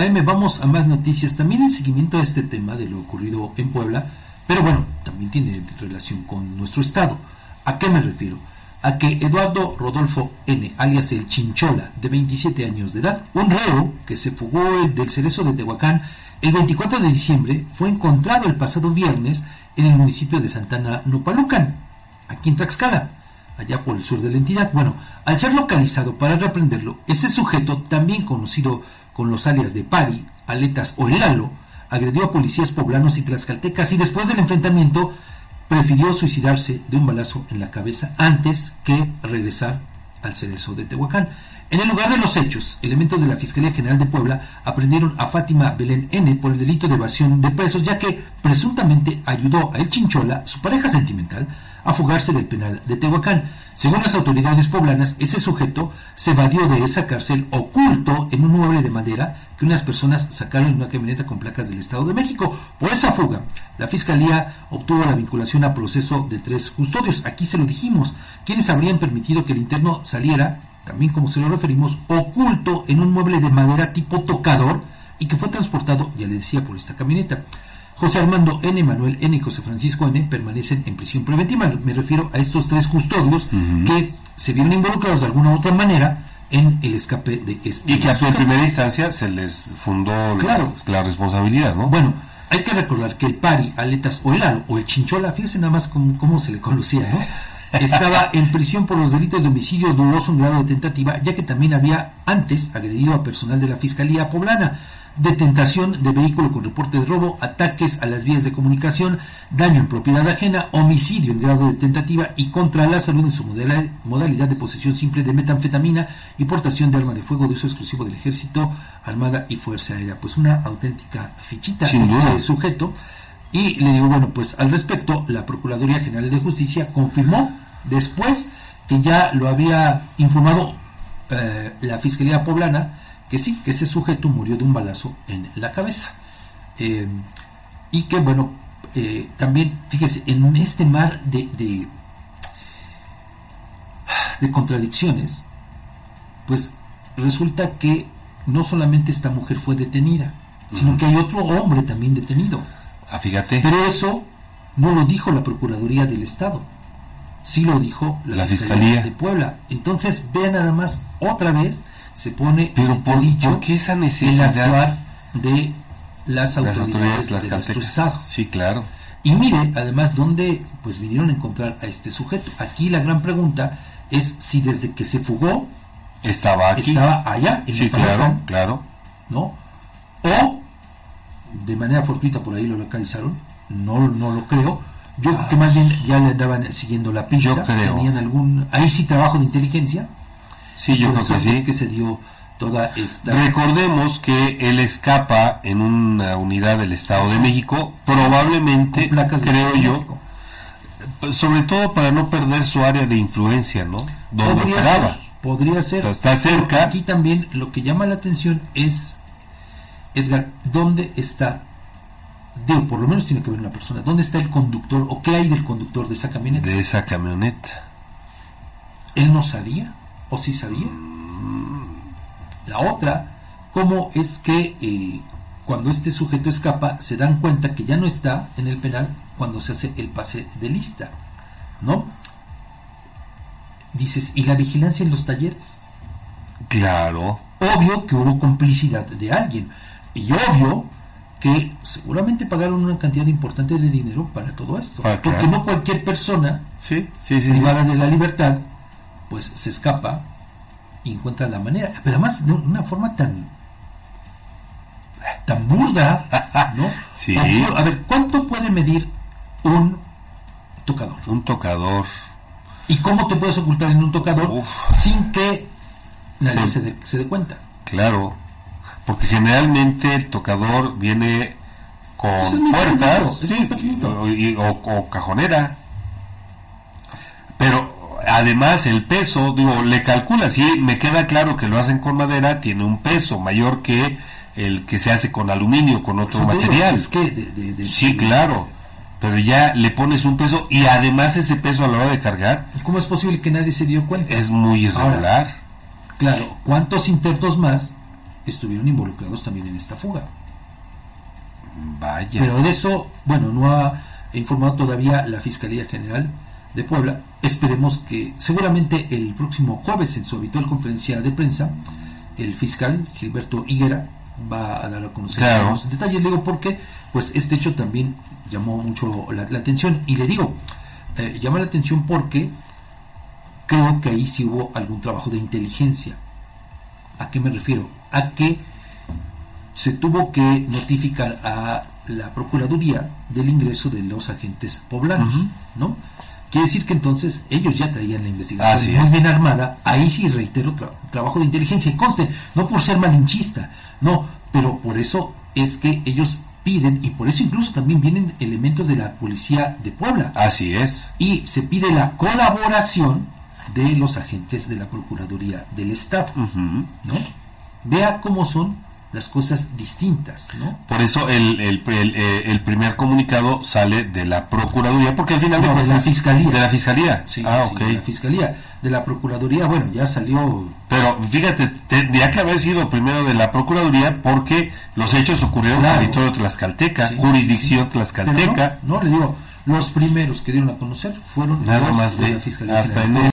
AM, vamos a más noticias. También en seguimiento a este tema de lo ocurrido en Puebla, pero bueno, también tiene relación con nuestro estado. ¿A qué me refiero? A que Eduardo Rodolfo N., alias el Chinchola, de 27 años de edad, un reo que se fugó del cerezo de Tehuacán el 24 de diciembre, fue encontrado el pasado viernes en el municipio de Santana Nopalucan, aquí en Tlaxcala allá por el sur de la entidad. Bueno, al ser localizado para reprenderlo, ese sujeto, también conocido con los alias de Pari, Aletas o El agredió a policías poblanos y tlaxcaltecas y después del enfrentamiento prefirió suicidarse de un balazo en la cabeza antes que regresar al cerezo de Tehuacán. En el lugar de los hechos, elementos de la Fiscalía General de Puebla aprendieron a Fátima Belén N por el delito de evasión de presos, ya que presuntamente ayudó a El Chinchola, su pareja sentimental, a fugarse del penal de Tehuacán. Según las autoridades poblanas, ese sujeto se evadió de esa cárcel oculto en un mueble de madera que unas personas sacaron en una camioneta con placas del Estado de México. Por esa fuga, la Fiscalía obtuvo la vinculación a proceso de tres custodios. Aquí se lo dijimos, quienes habrían permitido que el interno saliera, también como se lo referimos, oculto en un mueble de madera tipo tocador y que fue transportado, ya le decía, por esta camioneta. José Armando N., Manuel N. y José Francisco N. permanecen en prisión preventiva. Me refiero a estos tres custodios que se vieron involucrados de alguna u otra manera en el escape de este. Y que a en primera instancia se les fundó la, responsabilidad, ¿no? Bueno, hay que recordar que el Pari, Aletas o el Alo, o el Chinchola, fíjense nada más cómo, se le conocía, ¿no? Estaba en prisión por los delitos de homicidio dudoso en grado de tentativa, ya que también había antes agredido a personal de la Fiscalía Poblana detentación de vehículo con reporte de robo, ataques a las vías de comunicación, daño en propiedad ajena, homicidio en grado de tentativa y contra la salud en su modalidad de posesión simple de metanfetamina y portación de arma de fuego de uso exclusivo del ejército, armada y fuerza aérea. Pues una auténtica fichita este sujeto. Y le digo, bueno, pues al respecto, la Procuraduría General de Justicia confirmó después que ya lo había informado eh, la Fiscalía Poblana, que sí, que ese sujeto murió de un balazo en la cabeza. Eh, y que bueno, eh, también, fíjese, en este mar de, de, contradicciones, pues resulta que no solamente esta mujer fue detenida, sino que hay otro hombre también detenido. Ah, fíjate. Pero eso no lo dijo la Procuraduría del Estado, sí lo dijo la, Fiscalía de Puebla. Entonces, vea nada más otra vez se pone pero por, dicho qué esa necesidad de las autoridades, las de Sí, claro. Y mire, además, dónde pues vinieron a encontrar a este sujeto. Aquí la gran pregunta es si desde que se fugó estaba aquí. Estaba allá, en sí, claro, claro. ¿No? O de manera fortuita por ahí lo localizaron. No, no lo creo. Yo creo que más bien ya le andaban siguiendo la pista. Yo creo. Tenían algún. Ahí sí trabajo de inteligencia Sí, yo creo que sí. que se dio toda esta... Recordemos que él escapa en una unidad del Estado de México, probablemente, creo yo, sobre todo para no perder su área de influencia, ¿no? Donde podría Ser, podría ser. Está cerca. Aquí también lo que llama la atención es, Edgar, ¿dónde está? Digo, por lo menos tiene que haber una persona. ¿Dónde está el conductor o qué hay del conductor de esa camioneta? De esa camioneta. ¿Él no sabía? ¿O si sabía? La otra, ¿cómo es que eh, cuando este sujeto escapa se dan cuenta que ya no está en el penal cuando se hace el pase de lista? ¿No? Dices, ¿y la vigilancia en los talleres? Claro. Obvio que hubo complicidad de alguien. Y obvio que seguramente pagaron una cantidad importante de dinero para todo esto. Ah, porque no cualquier persona sí, sí, sí, privada de la libertad pues se escapa y encuentra la manera, pero además de una forma tan tan burda, ¿no? sí. a ver, ¿cuánto puede medir un tocador? Un tocador. ¿Y cómo te puedes ocultar en un tocador sin que nadie se, dé, cuenta? Claro, porque generalmente el tocador viene con puertas o cajonera. Pero además el peso, digo, le calcula, si me queda claro que lo hacen con madera, tiene un peso mayor que el que se hace con aluminio, con otro material. Es que de, sí, claro, pero ya le pones un peso y además ese peso a la hora de cargar. ¿Cómo es posible que nadie se dio cuenta? Es muy irregular. claro, ¿cuántos intentos más estuvieron involucrados también en esta fuga. Vaya. Pero de eso, bueno, no ha informado todavía la Fiscalía General de Puebla. Esperemos que seguramente el próximo jueves en su habitual conferencia de prensa, el fiscal Gilberto Higuera va a dar a conocer los detalles. Le digo porque, pues este hecho también llamó mucho la, atención. Y le digo, eh, llama la atención porque creo que ahí sí hubo algún trabajo de inteligencia. ¿A qué me refiero? A que se tuvo que notificar a la Procuraduría del ingreso de los agentes poblanos, ¿no? Quiere decir que entonces ellos ya traían la investigación muy bien armada. Ahí sí reitero trabajo de inteligencia. Y conste, no por ser malinchista, no, pero por eso es que ellos piden, y por eso incluso también vienen elementos de la policía de Puebla. Así es. Y se pide la colaboración de los agentes de la Procuraduría del Estado. ¿no? Vea cómo son las cosas distintas, ¿no? Por eso el, el, eh, el, primer comunicado sale de la Procuraduría, porque al final de, la Fiscalía. De la Fiscalía. Sí, ah, de la Fiscalía. De la Procuraduría, bueno, ya salió... Pero fíjate, tendría que haber sido primero de la Procuraduría porque los hechos ocurrieron en el territorio tlaxcalteca, jurisdicción tlaxcalteca. No, le digo, los primeros que dieron a conocer fueron Nada más de, la Fiscalía. Hasta en